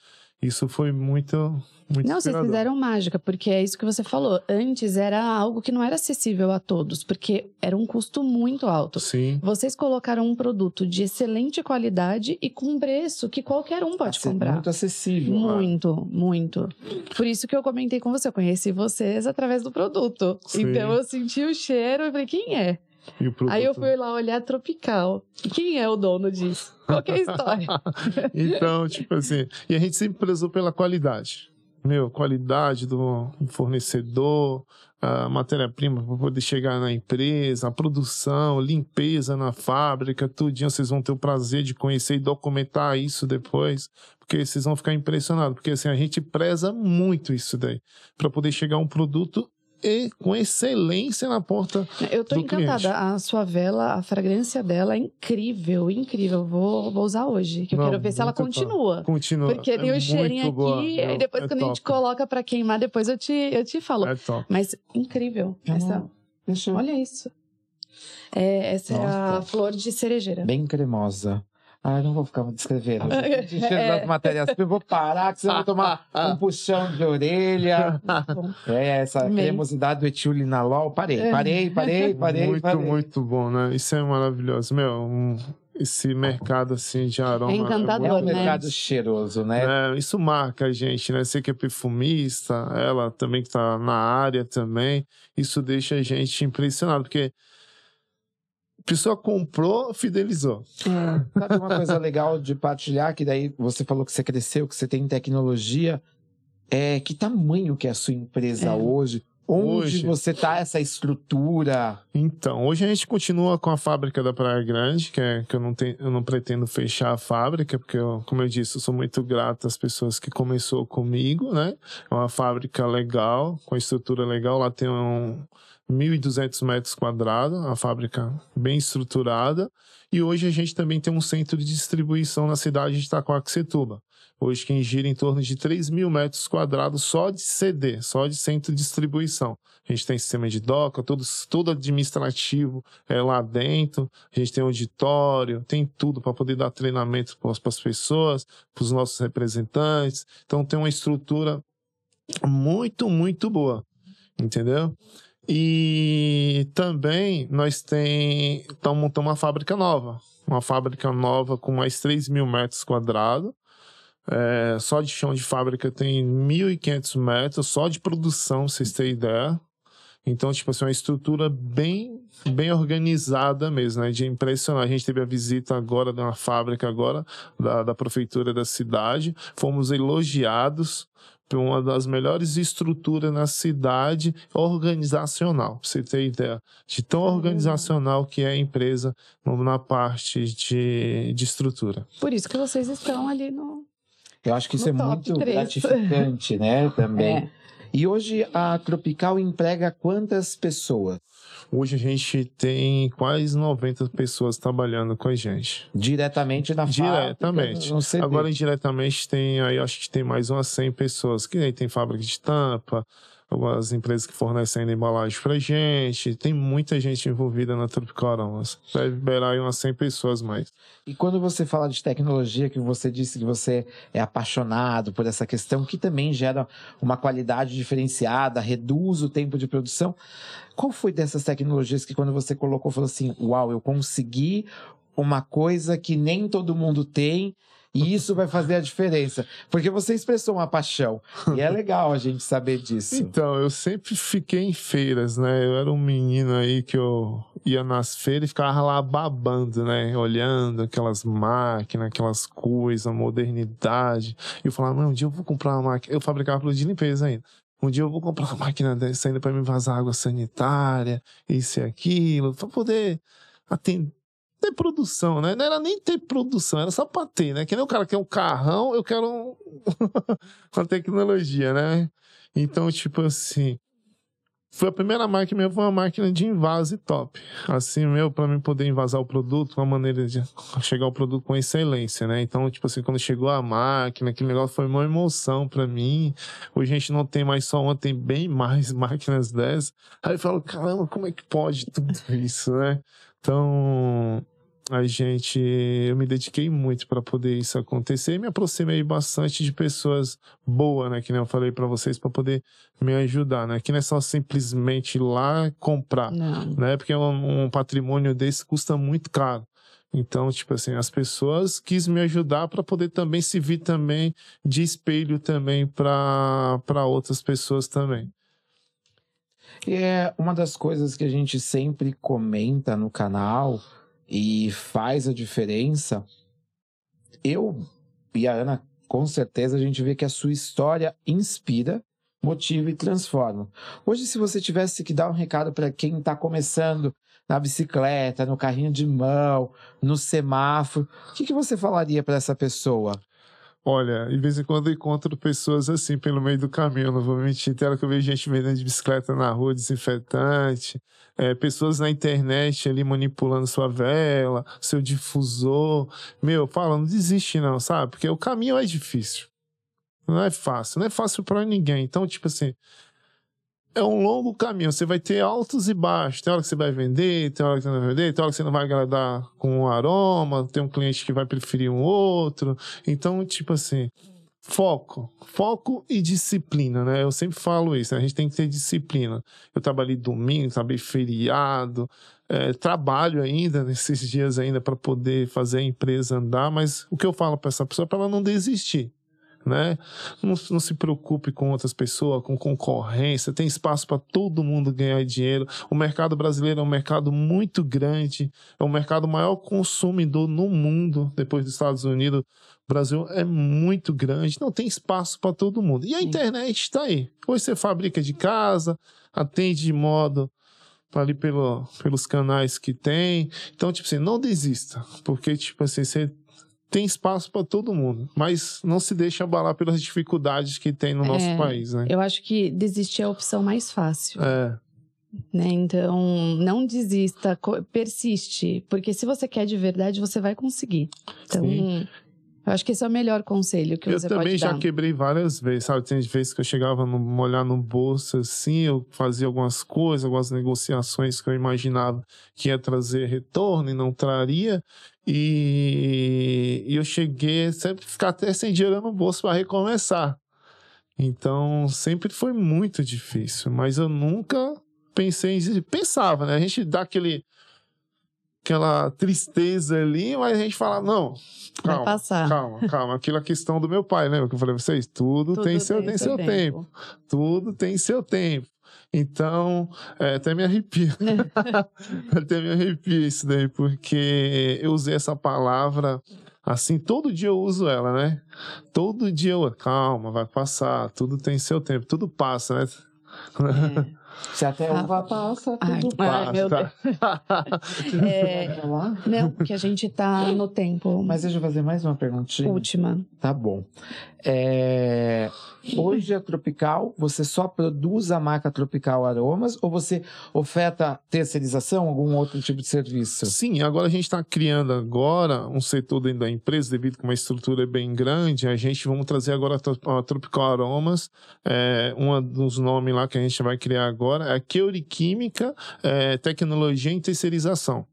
Isso foi muito, muito Não, vocês inspirador. fizeram mágica, porque é isso que você falou. Antes era algo que não era acessível a todos, porque era um custo muito alto. Sim. Vocês colocaram um produto de excelente qualidade e com um preço que qualquer um pode comprar. Muito acessível. Muito, muito. Por isso que eu comentei com você, eu conheci vocês através do produto. Sim. Então eu senti o cheiro e falei, quem é? E. Aí eu fui lá olhar Tropical. Quem é o dono disso? Qual é a história? Então, tipo assim, e a gente sempre prezou pela qualidade. Meu, qualidade do fornecedor, a matéria-prima para poder chegar na empresa, a produção, limpeza na fábrica, tudinho. Vocês vão ter o prazer de conhecer e documentar isso depois, porque vocês vão ficar impressionados. Porque assim, a gente preza muito isso daí, para poder chegar um produto e com excelência na porta Eu tô Do encantada. cliente. A sua vela, a fragrância dela é incrível, incrível. Vou, vou usar hoje. Que eu Não, quero ver se ela muito top. continua. continua. Porque é tem o cheirinho boa. aqui, Não, aí depois é quando a gente top. coloca pra queimar, depois eu te, eu te falo. É top. Mas incrível. É. Essa, Deixa eu- olha isso. É, essa é a Nossa. flor de cerejeira. Bem cremosa. Ah, eu não vou ficar descrevendo. É. Cheiro das matérias. Eu vou parar, que você vai tomar um puxão de orelha. É, essa cremosidade do etilinalol. Parei, parei, parei, parei. muito, parei. muito bom, né? Isso é maravilhoso. Meu, um- esse mercado assim de aroma. É encantador, É um né? mercado cheiroso, né? É, isso marca a gente, né? Você que é perfumista, ela também que tá na área também, isso deixa a gente impressionado, porque pessoa comprou, fidelizou. Sabe uma coisa legal de partilhar, que daí você falou que você cresceu, que você tem tecnologia. É, que tamanho que é a sua empresa É. hoje? Onde Hoje. você tá essa estrutura? Então, hoje a gente continua com a fábrica da Praia Grande, que, é, que eu, não tenho, eu não pretendo fechar a fábrica, porque, eu, como eu disse, eu sou muito grato às pessoas que começou comigo, né? É uma fábrica legal, com estrutura legal. Lá tem um 1.200 metros quadrados, a fábrica bem estruturada. E hoje a gente também tem um centro de distribuição na cidade de Itacoaxetuba. Hoje quem gira em torno de 3 mil metros quadrados só de CD, só de centro de distribuição. A gente tem sistema de doca, todo, todo administrativo é lá dentro. A gente tem auditório, tem tudo para poder dar treinamento para as pessoas, para os nossos representantes. Então tem uma estrutura muito, muito boa, entendeu? E também nós tem, uma fábrica nova, uma fábrica nova com mais 3 mil metros quadrados. É, só de chão de fábrica tem 1.500 metros, só de produção, vocês terem ideia. Então, tipo assim, uma estrutura bem, bem organizada mesmo, né? De impressionar. A gente teve a visita agora de uma fábrica agora, da, da prefeitura da cidade. Fomos elogiados por uma das melhores estruturas na cidade organizacional, pra você ter ideia. De tão organizacional que é a empresa na parte de, de estrutura. Por isso que vocês estão ali no. Eu acho que isso No é muito três. gratificante, né? Também. É. E hoje a Tropical emprega quantas pessoas? Hoje a gente tem quase 90 pessoas trabalhando com a gente. Diretamente na fábrica? Diretamente. No CD. Agora, indiretamente, tem aí, acho que tem mais umas 100 pessoas. Que aí tem fábrica de tampa, algumas empresas que fornecem embalagem pra gente. Tem muita gente envolvida na Tropical Aromas. Deve liberar aí umas 100 pessoas mais. E quando você fala de tecnologia, que você disse que você é apaixonado por essa questão, que também gera uma qualidade diferenciada, reduz o tempo de produção. Qual foi dessas tecnologias que quando você colocou, falou assim, uau, eu consegui uma coisa que nem todo mundo tem e isso vai fazer a diferença? Porque você expressou uma paixão e é legal a gente saber disso. Então, eu sempre fiquei em feiras, né? Eu era um menino aí que eu ia nas feiras e ficava lá babando, né? Olhando aquelas máquinas, aquelas coisas, modernidade. E eu falava, um dia eu vou comprar uma máquina. Eu fabricava produto de limpeza ainda. Um dia eu vou comprar uma máquina dessa ainda para me vazar água sanitária, isso e aquilo, para poder atender. Ter produção, né? Não era nem ter produção, era só pra ter, né? Que nem o cara quer um carrão, eu quero um... uma tecnologia, né? Então, tipo assim, foi a primeira máquina minha, foi uma máquina de invase top. Assim, meu, para mim poder invasar o produto, uma maneira de chegar ao produto com excelência, né? Então, tipo assim, quando chegou a máquina, aquele negócio foi uma emoção para mim. Hoje a gente não tem mais só uma, tem bem mais máquinas dessas. Aí eu falo, caramba, como é que pode tudo isso, né? Então, a gente, eu me dediquei muito para poder isso acontecer e me aproximei bastante de pessoas boas, né? Que nem eu falei para vocês, para poder me ajudar, né? Que não é só simplesmente ir lá comprar, Não. né? Porque um, um patrimônio desse custa muito caro. Então, tipo assim, as pessoas quis me ajudar para poder também se vir também de espelho também para outras pessoas também. E é uma das coisas que a gente sempre comenta no canal e faz a diferença. Eu e a Ana, com certeza, a gente vê que a sua história inspira, motiva e transforma. Hoje, se você tivesse que dar um recado para quem está começando na bicicleta, no carrinho de mão, no semáforo, o que, que você falaria para essa pessoa? Olha, de vez em quando eu encontro pessoas assim pelo meio do caminho, não vou mentir. Tem que eu vejo gente vendendo de bicicleta na rua, desinfetante, é, pessoas na internet ali manipulando sua vela, seu difusor. Meu, fala, não desiste não, sabe? Porque o caminho é difícil. Não é fácil, não é fácil pra ninguém. Então, tipo assim, é um longo caminho. Você vai ter altos e baixos. Tem hora que você vai vender, tem hora que você não vai vender, tem hora que você não vai agradar com um aroma, tem um cliente que vai preferir um outro. Então, tipo assim, foco. Foco e disciplina, né? Eu sempre falo isso, né? a gente tem que ter disciplina. Eu trabalhei domingo, trabalhei feriado, é, trabalho ainda nesses dias ainda para poder fazer a empresa andar, mas o que eu falo para essa pessoa é para ela não desistir né? Não, não, se preocupe com outras pessoas, com concorrência, tem espaço para todo mundo ganhar dinheiro. O mercado brasileiro é um mercado muito grande, é o mercado maior consumidor no mundo, depois dos Estados Unidos. O Brasil é muito grande, não tem espaço para todo mundo. E a internet está aí. Hoje você fabrica de casa, atende de modo ali pelo, pelos canais que tem. Então, tipo assim, não desista, porque, tipo assim, você tem espaço para todo mundo, mas não se deixe abalar pelas dificuldades que tem no é, nosso país, né? Eu acho que desistir é a opção mais fácil. É. Né? Então, não desista, persiste, porque se você quer de verdade, você vai conseguir. Então, Sim. Eu acho que esse é o melhor conselho que eu você pode dar. Eu também já quebrei várias vezes, sabe? Tem vezes que eu chegava no molhar no bolso assim, eu fazia algumas coisas, algumas negociações que eu imaginava que ia trazer retorno e não traria. E, e eu cheguei sempre ficar até sem dinheiro no bolso para recomeçar. Então, sempre foi muito difícil, mas eu nunca pensei em pensava, né? A gente dá aquele aquela tristeza ali, mas a gente fala, não, calma, calma, calma. Aquilo é a questão do meu pai, lembra que eu falei pra vocês? Tudo, Tudo tem, seu, tem, tem seu, tempo. tempo. Tudo tem seu tempo. Então, é, até me arrepio. até me arrepio isso daí, porque eu usei essa palavra assim, todo dia eu uso ela, né? Todo dia eu, calma, vai passar, tudo tem seu tempo, tudo passa, né? É. Se até a uva passa, ai, tudo passa. Ai, meu Deus. é, não, porque a gente tá no tempo. Mas deixa eu fazer mais uma perguntinha. Última. Tá bom. É, hoje a Tropical, você só produz a marca Tropical Aromas ou você oferta terceirização, algum outro tipo de serviço? Sim, agora a gente está criando agora um setor dentro da empresa, devido com uma estrutura bem grande, a gente vamos trazer agora a Tropical Aromas, é, um dos nomes lá que a gente vai criar agora é a Química, é, Tecnologia e Terceirização.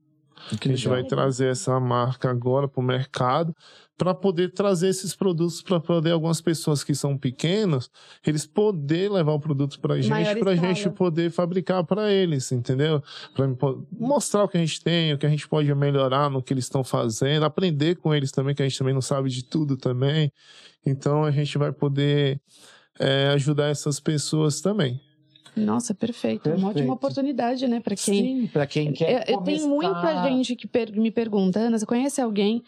Que a gente vai trazer essa marca agora para o mercado para poder trazer esses produtos para poder algumas pessoas que são pequenas, eles poder levar o produto para a gente, para a gente poder fabricar para eles, entendeu? Para mostrar o que a gente tem, o que a gente pode melhorar no que eles estão fazendo, aprender com eles também, que a gente também não sabe de tudo também. Então a gente vai poder é, ajudar essas pessoas também. Nossa, perfeito. perfeito. Uma ótima oportunidade, né? Para quem. Sim, para quem quer. Eu, eu tenho muita gente que per... me pergunta, Ana, você conhece alguém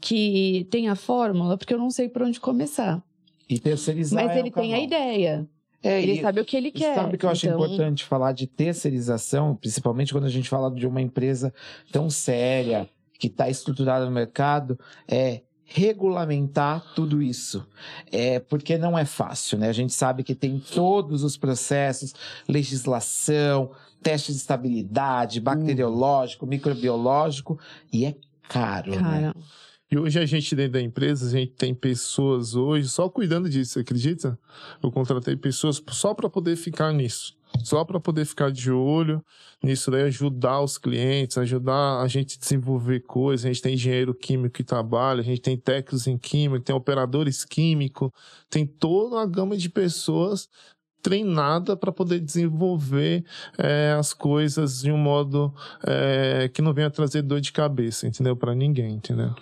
que tem a fórmula? Porque eu não sei por onde começar. E terceirizar. Mas é ele tem a ideia. É, ele sabe o que ele quer. Sabe que eu acho então... importante falar de terceirização, principalmente quando a gente fala de uma empresa tão séria, que está estruturada no mercado, é regulamentar tudo isso. É, porque não é fácil, né? A gente sabe que tem todos os processos, legislação, teste de estabilidade, uhum. bacteriológico, microbiológico, e é caro, né? Cara. né? E hoje a gente dentro da empresa, a gente tem pessoas hoje só cuidando disso, acredita? Eu contratei pessoas só para poder ficar nisso só para poder ficar de olho nisso daí, ajudar os clientes, ajudar a gente a desenvolver coisas. A gente tem engenheiro químico que trabalha, a gente tem técnicos em química, tem operadores químicos, tem toda uma gama de pessoas treinada para poder desenvolver é, as coisas de um modo é, que não venha trazer dor de cabeça, entendeu? Para ninguém, entendeu?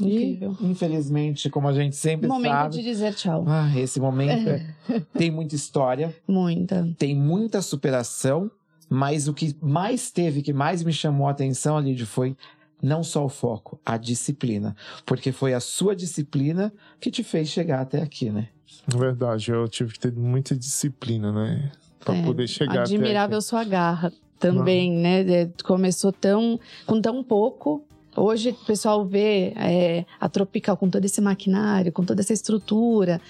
Incrível. E, infelizmente, como a gente sempre momento sabe... Momento de dizer tchau. Ah, esse momento é, tem muita história. Muita. Tem muita superação, mas o que mais teve, que mais me chamou a atenção, Lídio, foi não só o foco, a disciplina. Porque foi a sua disciplina que te fez chegar até aqui, né? Verdade, eu tive que ter muita disciplina, né? Para é, poder chegar Admirável até aqui. sua garra também, né? É, começou tão com tão pouco Hoje o pessoal vê é, a Tropical com todo esse maquinário, com toda essa estrutura,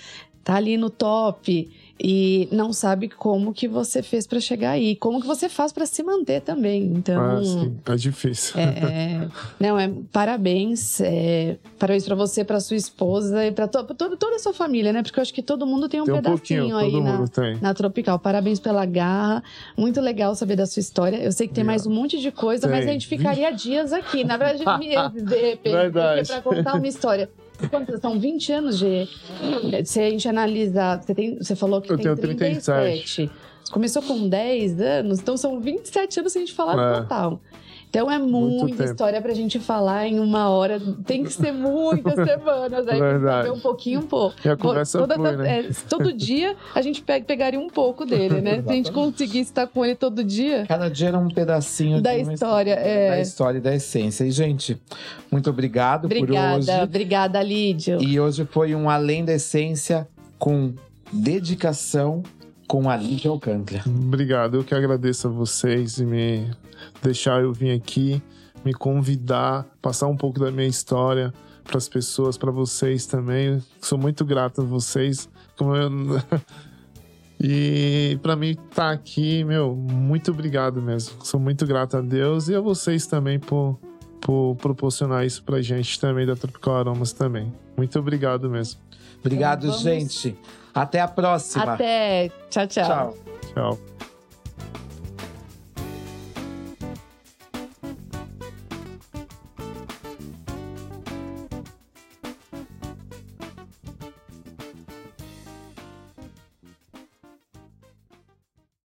tá ali no top. E não sabe como que você fez para chegar aí, como que você faz para se manter também. Então, ah, sim, é difícil. É, não, é parabéns, é, parabéns para você, para sua esposa e para to, toda, toda a sua família, né? Porque eu acho que todo mundo tem um tem um pedacinho aí na, na Tropical. Parabéns pela garra, muito legal saber da sua história. Eu sei que tem mais um monte de coisa, Tem. mas a gente ficaria dias aqui. Na verdade, meses, de repente, para contar uma história. Quantos? São 20 anos de. Se a gente analisar. Você, tem, você falou que Eu tem tenho 37. Você começou com 10 anos, então são 27 anos se a gente falar É. total. Então é Muito muita tempo. história pra gente falar em uma hora. Tem que ser muitas semanas aí pra Verdade. saber um pouquinho, um pouco. E a conversa Toda- flui, né? é, todo dia a gente pe- pegaria um pouco dele, né? Se a gente conseguisse estar com ele todo dia. Cada dia era um pedacinho Da de uma história, é. da história e da essência. E, gente, muito obrigado por Obrigada, hoje. obrigada, Lídio. E hoje foi um Além da Essência com dedicação com a Lídia Alcântara. Obrigado, eu que agradeço a vocês e me deixar eu vir aqui, me convidar, passar um pouco da minha história para as pessoas, para vocês também. Sou muito grato a vocês. Como eu... E para mim estar aqui, meu, muito obrigado mesmo. Sou muito grato a Deus e a vocês também por, por proporcionar isso pra gente também da Tropical Aromas também. Muito obrigado mesmo. Obrigado, Vamos- gente. Até a próxima. Até. Tchau, tchau. Tchau. Tchau.